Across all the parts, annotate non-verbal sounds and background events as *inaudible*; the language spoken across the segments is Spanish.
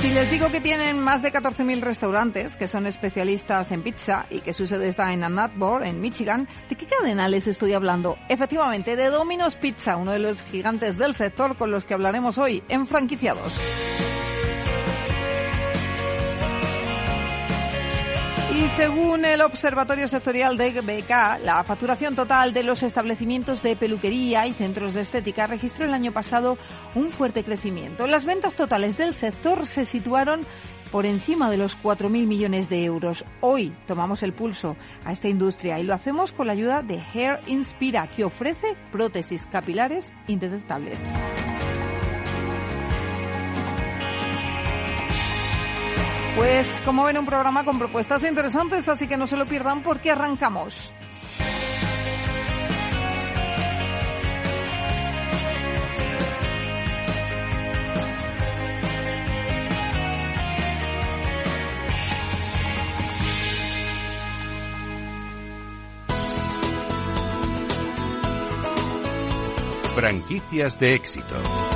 Si les digo que tienen más de 14.000 restaurantes, que son especialistas en pizza y que su sede está en Ann en Michigan, ¿de qué cadena les estoy hablando? Efectivamente, de Domino's Pizza, uno de los gigantes del sector con los que hablaremos hoy en Franquiciados. Y según el Observatorio Sectorial de BK, la facturación total de los establecimientos de peluquería y centros de estética registró el año pasado un fuerte crecimiento. Las ventas totales del sector se situaron por encima de los 4.000 millones de euros. Hoy tomamos el pulso a esta industria y lo hacemos con la ayuda de Hair Inspira, que ofrece prótesis capilares indetectables. Pues como ven un programa con propuestas interesantes, así que no se lo pierdan porque arrancamos. Franquicias de éxito.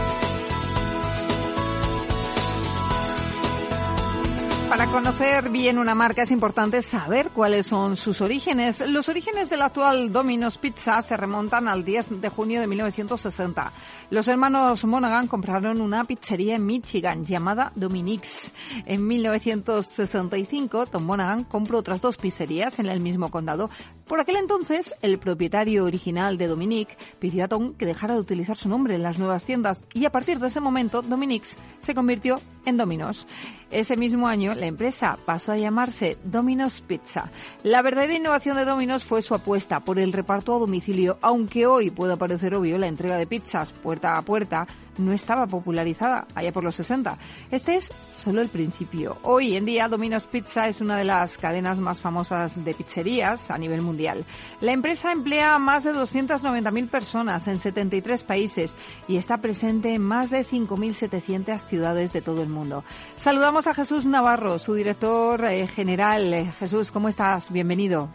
Conocer bien una marca es importante saber cuáles son sus orígenes. Los orígenes del actual Domino's Pizza se remontan al 10 de junio de 1960. Los hermanos Monaghan compraron una pizzería en Michigan llamada Dominique's. En 1965, Tom Monaghan compró otras dos pizzerías en el mismo condado. Por aquel entonces, el propietario original de Dominique pidió a Tom que dejara de utilizar su nombre en las nuevas tiendas y a partir de ese momento, Dominique's se convirtió en Domino's. Ese mismo año, la empresa pasó a llamarse Domino's Pizza. La verdadera innovación de Domino's fue su apuesta por el reparto a domicilio, aunque hoy pueda parecer obvio la entrega de pizzas puerta a puerta no estaba popularizada allá por los 60. Este es solo el principio. Hoy en día Domino's Pizza es una de las cadenas más famosas de pizzerías a nivel mundial. La empresa emplea a más de 290.000 personas en 73 países y está presente en más de 5.700 ciudades de todo el mundo. Saludamos a Jesús Navarro, su director eh, general. Eh, Jesús, ¿cómo estás? Bienvenido.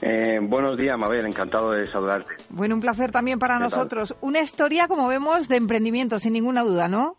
Eh, buenos días, Mabel, encantado de saludarte. Bueno, un placer también para nosotros. Una historia, como vemos, de emprendimiento, sin ninguna duda, ¿no?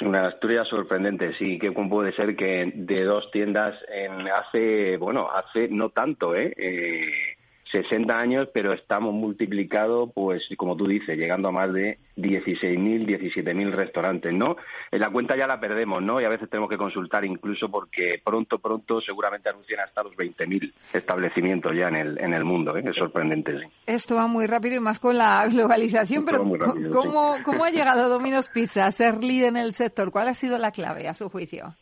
Una historia sorprendente, sí, que puede ser que de dos tiendas en hace, bueno, hace no tanto, ¿eh? eh 60 años, pero estamos multiplicado, pues como tú dices, llegando a más de 16.000, 17.000 restaurantes, ¿no? En la cuenta ya la perdemos, ¿no? Y a veces tenemos que consultar incluso porque pronto, pronto seguramente anuncian hasta los 20.000 establecimientos ya en el, en el mundo, ¿eh? Es sorprendente, sí. Esto va muy rápido y más con la globalización, pero ¿cómo, ¿cómo ha llegado Domino's Pizza a ser líder en el sector? ¿Cuál ha sido la clave, a su juicio?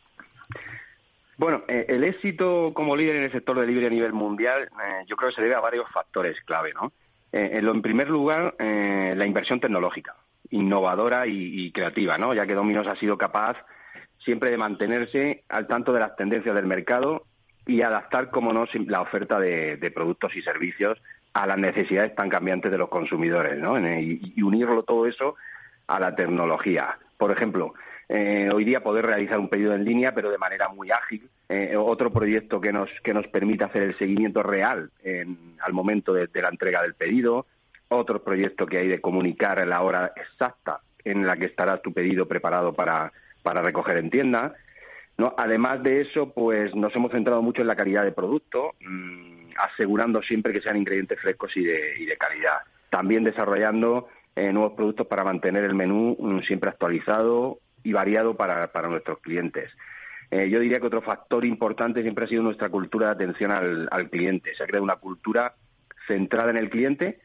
Bueno, eh, el éxito como líder en el sector de libre a nivel mundial eh, yo creo que se debe a varios factores clave, ¿no? Eh, en, primer lugar, la inversión tecnológica, innovadora y, creativa, ¿no? Ya que Domino's ha sido capaz siempre de mantenerse al tanto de las tendencias del mercado y adaptar, como no, la oferta de, productos y servicios a las necesidades tan cambiantes de los consumidores, ¿no? y unirlo todo eso a la tecnología. Por ejemplo, eh, hoy día poder realizar un pedido en línea, pero de manera muy ágil. Eh, otro proyecto que nos, que nos permite hacer el seguimiento real al momento de, la entrega del pedido. Otro proyecto que hay de comunicar la hora exacta en la que estará tu pedido preparado para, para recoger en tienda. ¿no? Además de eso, pues nos hemos centrado mucho en la calidad de producto, mmm, asegurando siempre que sean ingredientes frescos y de, y de calidad. También desarrollando eh, nuevos productos para mantener el menú mmm, siempre actualizado, y variado para, para nuestros clientes. Eh, yo diría que otro factor importante siempre ha sido nuestra cultura de atención al, al cliente. Se ha creado una cultura centrada en el cliente,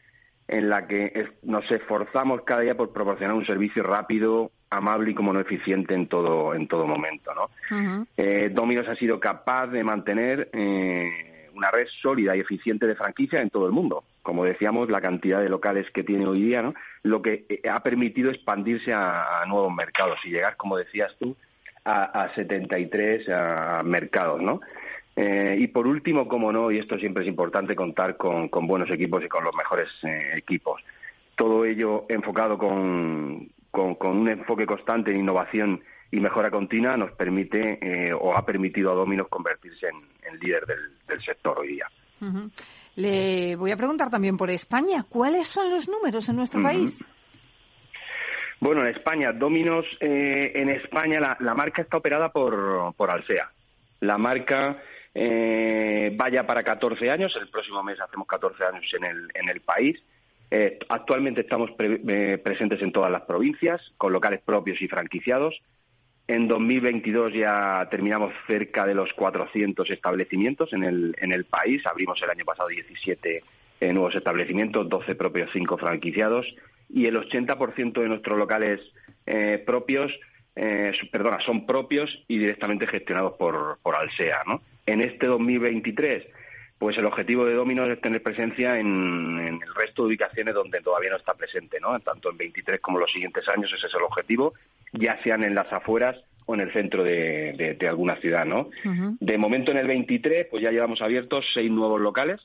en la que nos esforzamos cada día por proporcionar un servicio rápido, amable y como no eficiente en todo en todo momento, ¿no? Eh, Domino's ha sido capaz de mantener eh, una red sólida y eficiente de franquicia en todo el mundo. Como decíamos, la cantidad de locales que tiene hoy día, ¿no? lo que eh, ha permitido expandirse a, nuevos mercados y llegar, como decías tú, a, a 73 mercados. ¿no? Eh, y por último, como no, y esto siempre es importante, contar con, buenos equipos y con los mejores eh, equipos. Todo ello enfocado con, con, un enfoque constante en innovación y mejora continua nos permite eh, o ha permitido a Dominos convertirse en, líder del, sector hoy día. Le voy a preguntar también por España. ¿Cuáles son los números en nuestro país? Bueno, en España, Dominos, en España la, marca está operada por, por Alsea. La marca eh, vaya para 14 años. El próximo mes hacemos 14 años en el, en el país. Eh, actualmente estamos eh, presentes en todas las provincias, con locales propios y franquiciados. En 2022 ya terminamos cerca de los 400 establecimientos en el, en el país. Abrimos el año pasado 17 eh, nuevos establecimientos, 12 propios, 5 franquiciados. Y el 80% de nuestros locales propios, perdona, son propios y directamente gestionados por, por Alsea, ¿no? En este 2023, pues el objetivo de Domino's es tener presencia en, el resto de ubicaciones donde todavía no está presente, ¿no? Tanto en 23 como los siguientes años, ese es el objetivo, ya sean en las afueras o en el centro de, alguna ciudad, ¿no? De momento en el 23, pues ya llevamos abiertos seis nuevos locales.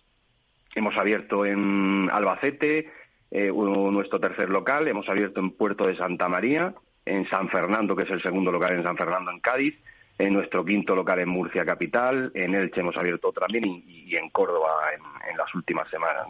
Hemos abierto en Albacete, eh, nuestro tercer local, hemos abierto en Puerto de Santa María, en San Fernando, que es el segundo local en San Fernando, en Cádiz, en nuestro quinto local en Murcia Capital, en Elche hemos abierto también y, en Córdoba en, las últimas semanas.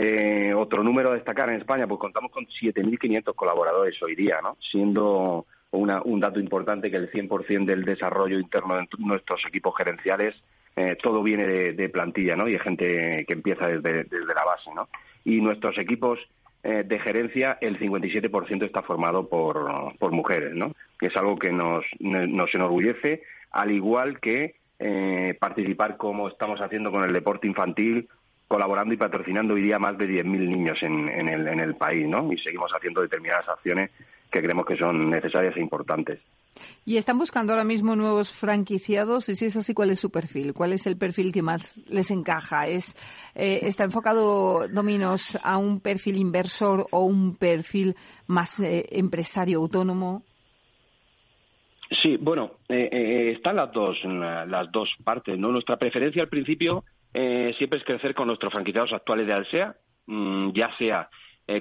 Eh, otro número a destacar en España, pues contamos con 7.500 colaboradores hoy día, ¿no? siendo un dato importante que el 100% del desarrollo interno de nuestros equipos gerenciales eh, todo viene de, plantilla ¿no? y de gente que empieza desde, desde la base. ¿no? Y nuestros equipos eh, de gerencia, el 57% está formado por, por mujeres, ¿no? Que es algo que nos, nos enorgullece, al igual que eh, participar como estamos haciendo con el deporte infantil, colaborando y patrocinando hoy día más de 10.000 niños en, en, el, en el país, ¿no? Y seguimos haciendo determinadas acciones que creemos que son necesarias e importantes. ¿Y están buscando ahora mismo nuevos franquiciados? Y si es así, ¿cuál es su perfil? ¿Cuál es el perfil que más les encaja? ¿Es, eh, ¿Está enfocado Dominos a un perfil inversor o un perfil más eh, empresario autónomo? Sí, bueno, eh, están las dos, las dos partes. ¿no? Nuestra preferencia al principio siempre es crecer con nuestros franquiciados actuales de Alsea, mm, ya sea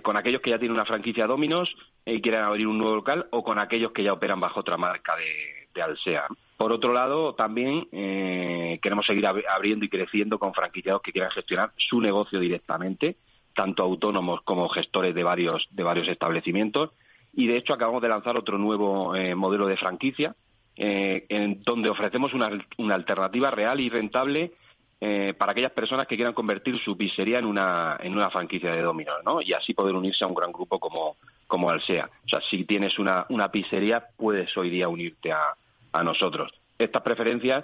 con aquellos que ya tienen una franquicia Dominos y quieren abrir un nuevo local o con aquellos que ya operan bajo otra marca de, Alsea. Por otro lado, también eh, queremos seguir abriendo y creciendo con franquiciados que quieran gestionar su negocio directamente, tanto autónomos como gestores de varios, de varios establecimientos. Y de hecho acabamos de lanzar otro nuevo eh, modelo de franquicia, eh, en donde ofrecemos una alternativa real y rentable eh, para aquellas personas que quieran convertir su pizzería en una, en una franquicia de Domino's, ¿no? Y así poder unirse a un gran grupo como, como Alsea. O sea, si tienes una, una pizzería, puedes hoy día unirte a, a nosotros. Estas preferencias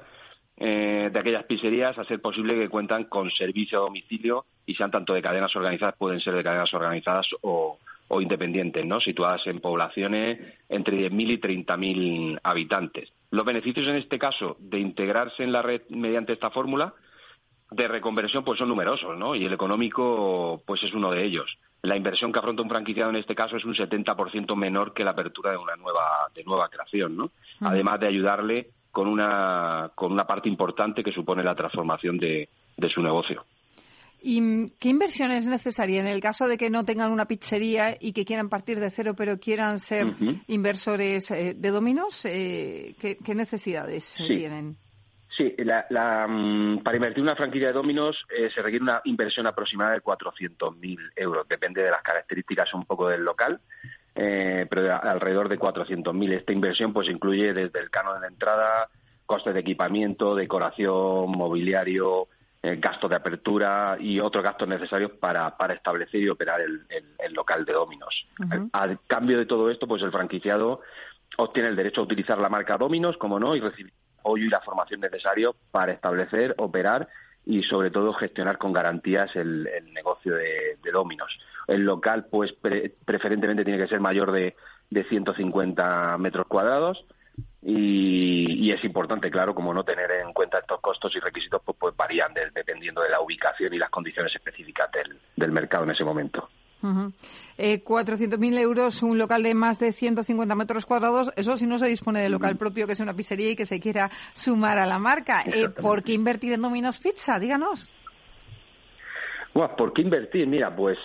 eh, de aquellas pizzerías, a posible que cuentan con servicio a domicilio y sean tanto de cadenas organizadas, pueden ser de cadenas organizadas o, o independientes, ¿no? situadas en poblaciones entre 10.000 y 30.000 habitantes. Los beneficios en este caso de integrarse en la red mediante esta fórmula de reconversión pues son numerosos, ¿no? Y el económico pues es uno de ellos. La inversión que afronta un franquiciado en este caso es un 70% menor que la apertura de una nueva de nueva creación, ¿no? Además de ayudarle con una con una parte importante que supone la transformación de, de su negocio. ¿Y qué inversión es necesaria en el caso de que no tengan una pizzería y que quieran partir de cero, pero quieran ser inversores eh, de dominos? Eh, ¿qué, necesidades tienen? Sí, la, mm, para invertir una franquicia de Dominos eh, se requiere una inversión aproximada de 400.000 euros. Depende de las características un poco del local, eh, pero de alrededor de 400.000. Esta inversión pues incluye desde el canon de entrada, costes de equipamiento, decoración, mobiliario, eh, gastos de apertura y otros gastos necesarios para, para establecer y operar el, local de Dominos. A cambio de todo esto, pues el franquiciado obtiene el derecho a utilizar la marca Dominos, como no, y recibir apoyo y la formación necesario para establecer, operar y sobre todo gestionar con garantías el, negocio de, de, Dominos. El local, pues preferentemente tiene que ser mayor de, de 150 metros cuadrados y, es importante, claro, como no tener en cuenta estos costos y requisitos, pues, pues varían dependiendo de la ubicación y las condiciones específicas del, del mercado en ese momento. Uh 400.000 euros, un local de más de 150 metros cuadrados, eso si no se dispone de local propio, que es una pizzería y que se quiera sumar a la marca. Eh, ¿Por qué invertir en Domino's Pizza? Díganos. ¿Por qué invertir? Mira, pues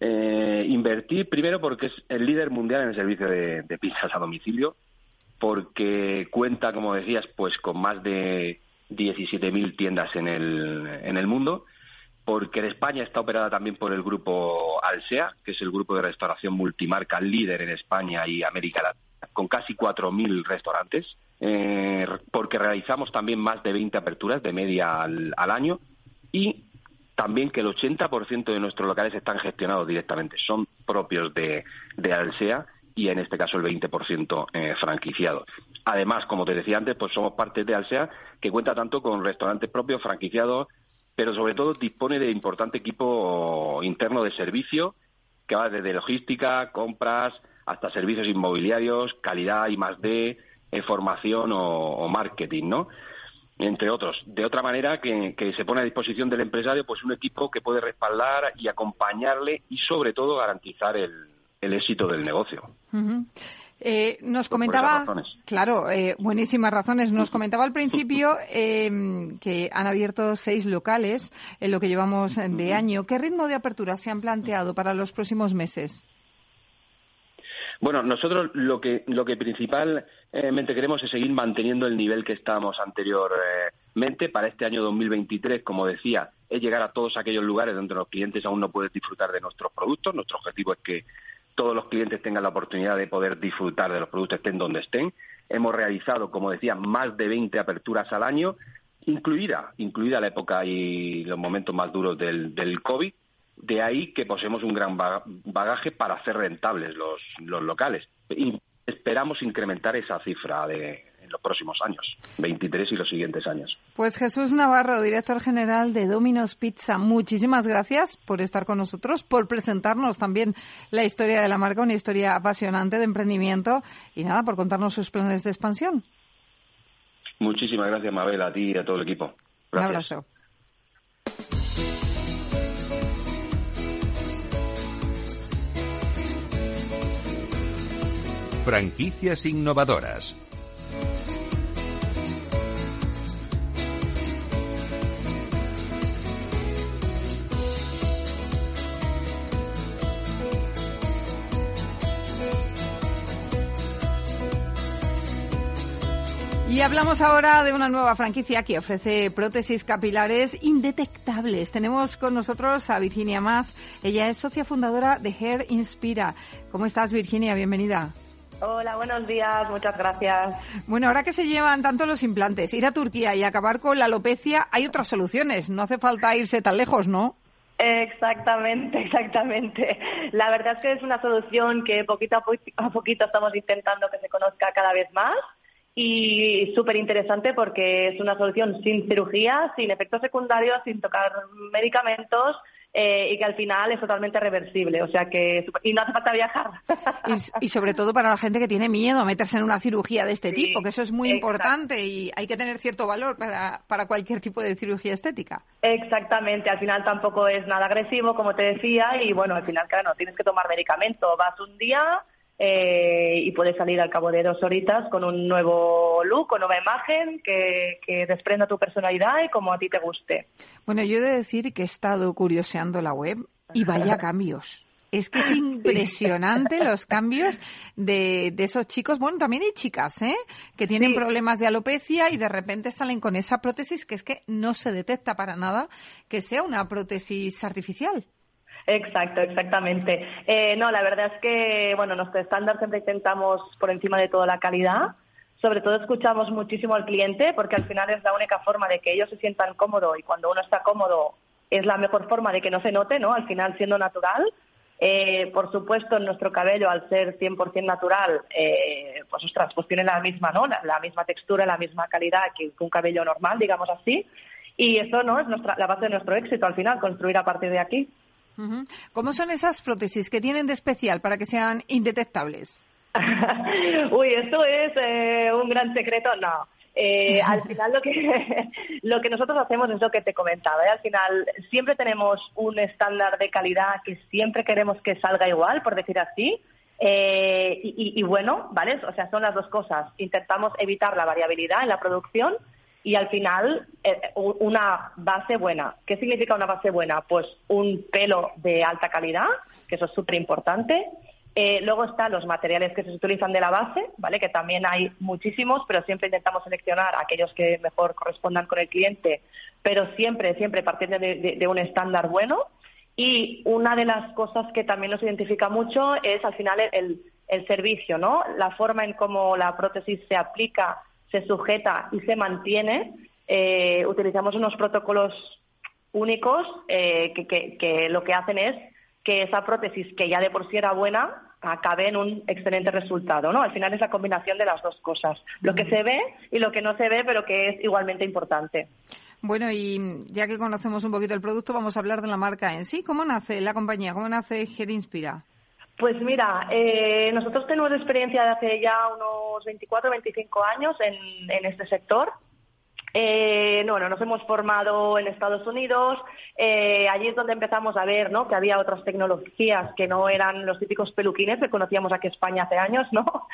eh, invertir primero porque es el líder mundial en el servicio de, de pizzas a domicilio porque cuenta, como decías, pues con más de 17.000 tiendas en el, en el mundo, porque en España está operada también por el grupo Alsea, que es el grupo de restauración multimarca líder en España y América Latina, con casi 4.000 restaurantes, eh, porque realizamos también más de 20 aperturas de media al, año y también que el 80% de nuestros locales están gestionados directamente, son propios de, Alsea y en este caso el 20% eh, franquiciado. Además, como te decía antes, pues somos parte de Alsea, que cuenta tanto con restaurantes propios, franquiciados, pero sobre todo dispone de importante equipo interno de servicio, que va desde logística, compras, hasta servicios inmobiliarios, calidad y más de eh, formación o, marketing, ¿no? entre otros. De otra manera, que, se pone a disposición del empresario pues un equipo que puede respaldar y acompañarle y sobre todo garantizar el, el éxito del negocio. Eh, nos comentaba, claro, eh, buenísimas razones. Nos comentaba al principio em, que han abierto seis locales en lo que llevamos de año. ¿Qué ritmo de apertura se han planteado para los próximos meses? Bueno, nosotros lo que lo que principalmente queremos es seguir manteniendo el nivel que estábamos anteriormente para este año 2023, como decía, es llegar a todos aquellos lugares donde los clientes aún no pueden disfrutar de nuestros productos. Nuestro objetivo es que todos los clientes tengan la oportunidad de poder disfrutar de los productos estén donde estén. Hemos realizado, como decía, más de 20 aperturas al año, incluida, incluida la época y los momentos más duros del, COVID. De ahí que poseemos un gran bagaje para hacer rentables los, locales. Esperamos incrementar esa cifra de, en los próximos años, 23 y los siguientes años. Pues Jesús Navarro, director general de Domino's Pizza, muchísimas gracias por estar con nosotros, por presentarnos también la historia de la marca, una historia apasionante de emprendimiento y nada, por contarnos sus planes de expansión. Muchísimas gracias, Mabel, a ti y a todo el equipo. Un abrazo. Franquicias innovadoras. Y hablamos ahora de una nueva franquicia que ofrece prótesis capilares indetectables. Tenemos con nosotros a Virginia Más. Ella es socia fundadora de Hair Inspira. ¿Cómo estás, Virginia? Bienvenida. Hola, buenos días, muchas gracias. Bueno, ahora que se llevan tanto los implantes, ir a Turquía y acabar con la alopecia, hay otras soluciones. No hace falta irse tan lejos, ¿no? Exactamente, *laughs* exactamente. La verdad es que es una solución que poquito a poquito estamos intentando que se conozca cada vez más y súper interesante porque es una solución sin cirugía, sin efectos secundarios, sin tocar medicamentos eh, y que al final es totalmente reversible. O sea que y no hace falta viajar. Y, sobre todo para la gente que tiene miedo a meterse en una cirugía de este tipo, que eso es muy importante y hay que tener cierto valor para, para cualquier tipo de cirugía estética. Exactamente, al final tampoco es nada agresivo, como te decía, y bueno, al final, claro, no tienes que tomar medicamento. Vas un día eh, y puedes salir al cabo de dos horitas con un nuevo look o nueva imagen que, que desprenda tu personalidad y como a ti te guste. Bueno, yo he de decir que he estado curioseando la web y vaya *laughs* cambios. Es que es impresionante los cambios de, de, esos chicos. Bueno, también hay chicas, ¿eh? Que tienen problemas de alopecia y de repente salen con esa prótesis que es que no se detecta para nada que sea una prótesis artificial. Exacto, exactamente. Eh, no, la verdad es que, bueno, nuestro estándar siempre intentamos por encima de todo la calidad. Sobre todo escuchamos muchísimo al cliente porque al final es la única forma de que ellos se sientan cómodos y cuando uno está cómodo es la mejor forma de que no se note, ¿no? Al final siendo natural. Eh, por supuesto, en nuestro cabello, al ser 100% natural, eh, pues ostras, pues tiene la misma, ¿no? La, misma textura, la misma calidad que, un cabello normal, digamos así. Y eso, ¿no? Es nuestra, la base de nuestro éxito al final, construir a partir de aquí. ¿Cómo son esas prótesis que tienen de especial para que sean indetectables? *laughs* Uy, esto es eh, un gran secreto. No. Eh, al final lo que *laughs* lo que nosotros hacemos es lo que te comentaba. ¿eh? Al final siempre tenemos un estándar de calidad que siempre queremos que salga igual, por decir así. Eh, y, y, bueno, ¿vale? O sea, son las dos cosas. Intentamos evitar la variabilidad en la producción y al final eh, una base buena. ¿Qué significa una base buena? Pues un pelo de alta calidad, que eso es súper importante. Eh, luego están los materiales que se utilizan de la base, ¿vale? Que también hay muchísimos, pero siempre intentamos seleccionar aquellos que mejor correspondan con el cliente, pero siempre, siempre partiendo de, un estándar bueno. Y una de las cosas que también nos identifica mucho es al final el, el servicio, ¿no? La forma en cómo la prótesis se aplica se sujeta y se mantiene, eh, utilizamos unos protocolos únicos eh, que, lo que hacen es que esa prótesis, que ya de por sí era buena, acabe en un excelente resultado, ¿no? Al final es la combinación de las dos cosas, lo que se ve y lo que no se ve, pero que es igualmente importante. Bueno, y ya que conocemos un poquito el producto, vamos a hablar de la marca en sí. ¿Cómo nace la compañía? ¿Cómo nace Inspira? Pues mira, eh, nosotros tenemos experiencia de hace ya unos 24 o 25 años en, en este sector. Eh, bueno, nos hemos formado en Estados Unidos. Eh, allí es donde empezamos a ver ¿no? que había otras tecnologías que no eran los típicos peluquines que conocíamos aquí en España hace años, ¿no? *laughs*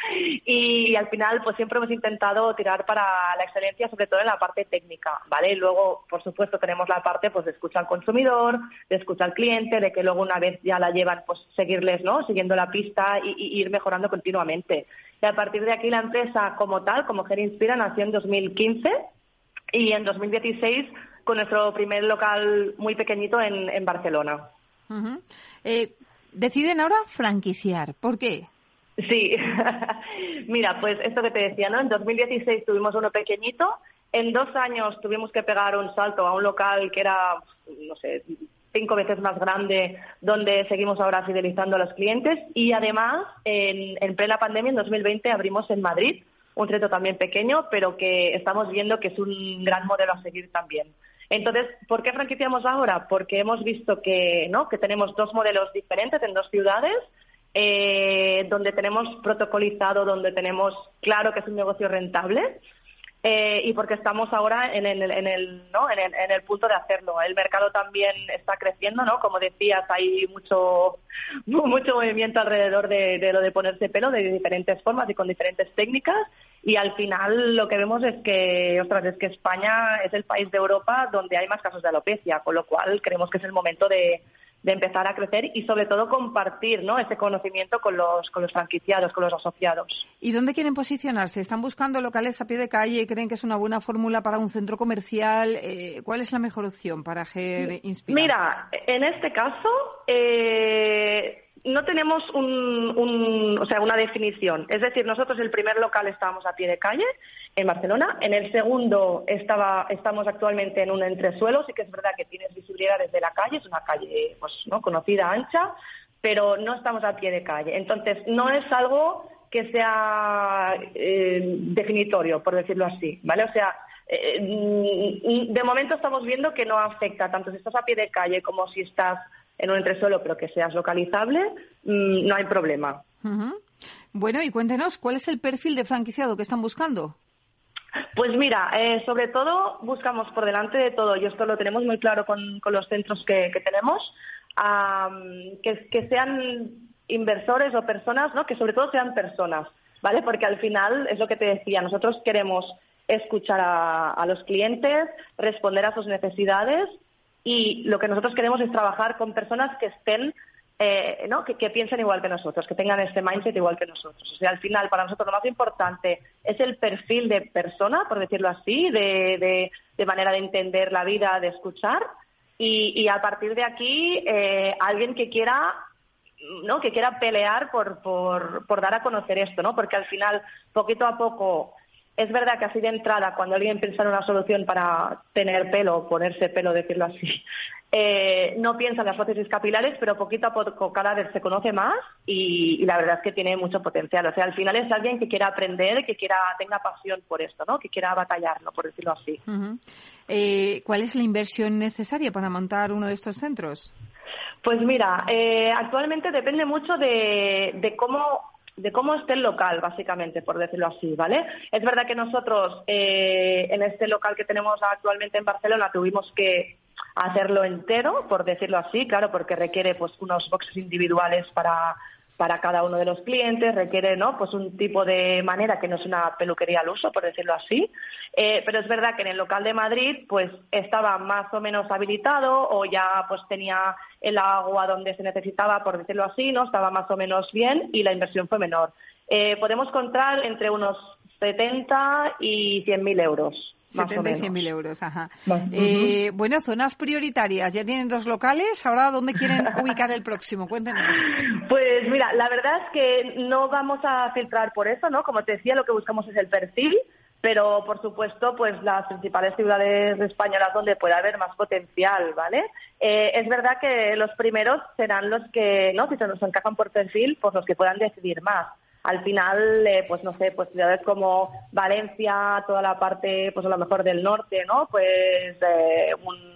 Y, al final, pues siempre hemos intentado tirar para la excelencia, sobre todo en la parte técnica, ¿vale? Luego, por supuesto, tenemos la parte pues de escuchar al consumidor, de escuchar al cliente, de que luego una vez ya la llevan, pues seguirles, ¿no? Siguiendo la pista y, y ir mejorando continuamente. Y a partir de aquí la empresa como tal, como Ger Inspira, nació en 2015 y en 2016 con nuestro primer local muy pequeñito en, Barcelona. Eh, deciden ahora franquiciar. ¿Por qué? Sí, *laughs* mira, pues esto que te decía, ¿no? En 2016 tuvimos uno pequeñito, en dos años tuvimos que pegar un salto a un local que era, no sé, cinco veces más grande, donde seguimos ahora fidelizando a los clientes y además en, en plena pandemia, en 2020, abrimos en Madrid un reto también pequeño, pero que estamos viendo que es un gran modelo a seguir también. Entonces, ¿por qué franquiciamos ahora? Porque hemos visto que, ¿no? que tenemos dos modelos diferentes en dos ciudades, eh, donde tenemos protocolizado, donde tenemos claro que es un negocio rentable eh, y porque estamos ahora en el, en, el, ¿no? en, el, en el punto de hacerlo. El mercado también está creciendo, ¿no? Como decías, hay mucho, *laughs* mucho movimiento alrededor de, de lo de ponerse pelo de diferentes formas y con diferentes técnicas y al final lo que vemos es que, ostras, es que España es el país de Europa donde hay más casos de alopecia, con lo cual creemos que es el momento de, de empezar a crecer y sobre todo compartir ¿no? ese conocimiento con los, con los franquiciados, con los asociados. ¿Y dónde quieren posicionarse? ¿Están buscando locales a pie de calle? ¿Creen que es una buena fórmula para un centro comercial? Eh, ¿Cuál es la mejor opción para Ger Inspirar? Mira, en este caso, eh, no tenemos un, o sea, una definición. Es decir, nosotros el primer local estábamos a pie de calle en Barcelona, en el segundo estaba, estamos actualmente en un entresuelo, sí que es verdad que tienes visibilidad desde la calle, es una calle pues, ¿no? conocida, ancha, pero no estamos a pie de calle. Entonces, no es algo que sea eh, definitorio, por decirlo así, ¿vale? O sea, eh, mm, de momento estamos viendo que no afecta tanto si estás a pie de calle como si estás en un entresuelo, pero que seas localizable, mm, no hay problema. Bueno, y cuéntenos, ¿cuál es el perfil de franquiciado que están buscando? Pues mira, eh, sobre todo buscamos por delante de todo, y esto lo tenemos muy claro con, los centros que, tenemos, que, sean inversores o personas, ¿no? que sobre todo sean personas, ¿vale? Porque al final es lo que te decía, nosotros queremos escuchar a los clientes, responder a sus necesidades y lo que nosotros queremos es trabajar con personas que estén, eh, ¿no? Que, piensen igual que nosotros, que tengan este mindset igual que nosotros. O sea, al final, para nosotros lo más importante es el perfil de persona, por decirlo así, de, de, manera de entender la vida, de escuchar. Y, y a partir de aquí, eh, alguien que quiera ¿no? que quiera pelear por, por, por dar a conocer esto, ¿no? Porque al final, poquito a poco, es verdad que así de entrada, cuando alguien piensa en una solución para tener pelo, ponerse pelo, decirlo así, eh, no piensa en las prótesis capilares, pero poquito a poco cada vez se conoce más y, la verdad es que tiene mucho potencial. O sea, al final es alguien que quiera aprender, que quiera tenga pasión por esto, ¿no? Que quiera batallarlo, por decirlo así. Eh, ¿Cuál es la inversión necesaria para montar uno de estos centros? Pues mira, eh, actualmente depende mucho de, de cómo de cómo esté el local, básicamente, por decirlo así, ¿vale? Es verdad que nosotros eh, en este local que tenemos actualmente en Barcelona tuvimos que hacerlo entero, por decirlo así, claro, porque requiere pues unos boxes individuales para para cada uno de los clientes, requiere ¿no? pues un tipo de manera que no es una peluquería al uso, por decirlo así. Eh, pero es verdad que en el local de Madrid pues estaba más o menos habilitado o ya pues tenía el agua donde se necesitaba, por decirlo así, no estaba más o menos bien y la inversión fue menor. Eh, podemos contar entre unos 70 y 100.000 euros. 70 y 100.000 euros, ajá. Eh, bueno, zonas prioritarias. Ya tienen dos locales. Ahora, ¿dónde quieren *laughs* ubicar el próximo? Cuéntenos. Pues mira, la verdad es que no vamos a filtrar por eso, ¿no? Como te decía, lo que buscamos es el perfil pero por supuesto pues las principales ciudades españolas donde puede haber más potencial, ¿vale? Eh, es verdad que los primeros serán los que, ¿no? Si se nos encajan por perfil, pues los que puedan decidir más al final, eh, pues no sé, pues ciudades como Valencia, toda la parte, pues a lo mejor del norte, ¿no? Pues eh, un,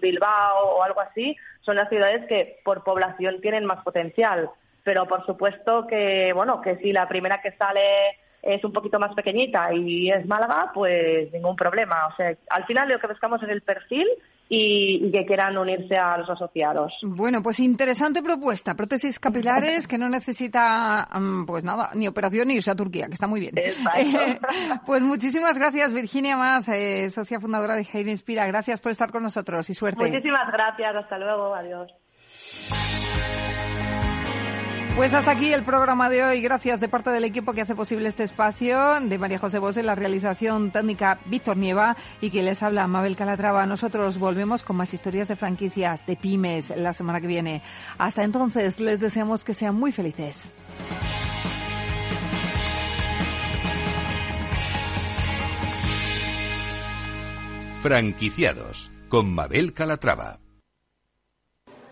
Bilbao o algo así, son las ciudades que por población tienen más potencial. Pero por supuesto que, bueno, que si la primera que sale es un poquito más pequeñita y es Málaga, pues ningún problema. O sea, al final lo que buscamos es el perfil y, que quieran unirse a los asociados. Bueno, pues interesante propuesta. Prótesis capilares que no necesita, mm, pues nada, ni operación ni irse a Turquía, que está muy bien. *laughs* pues muchísimas gracias, Virginia Más, eh, socia fundadora de Heir Inspira. Gracias por estar con nosotros y suerte. Muchísimas gracias. Hasta luego. Adiós. Pues hasta aquí el programa de hoy. Gracias de parte del equipo que hace posible este espacio, de María José Bosé, la realización técnica Víctor Nieva y que les habla Mabel Calatrava. Nosotros volvemos con más historias de franquicias, de pymes, la semana que viene. Hasta entonces, les deseamos que sean muy felices. Franquiciados con Mabel Calatrava.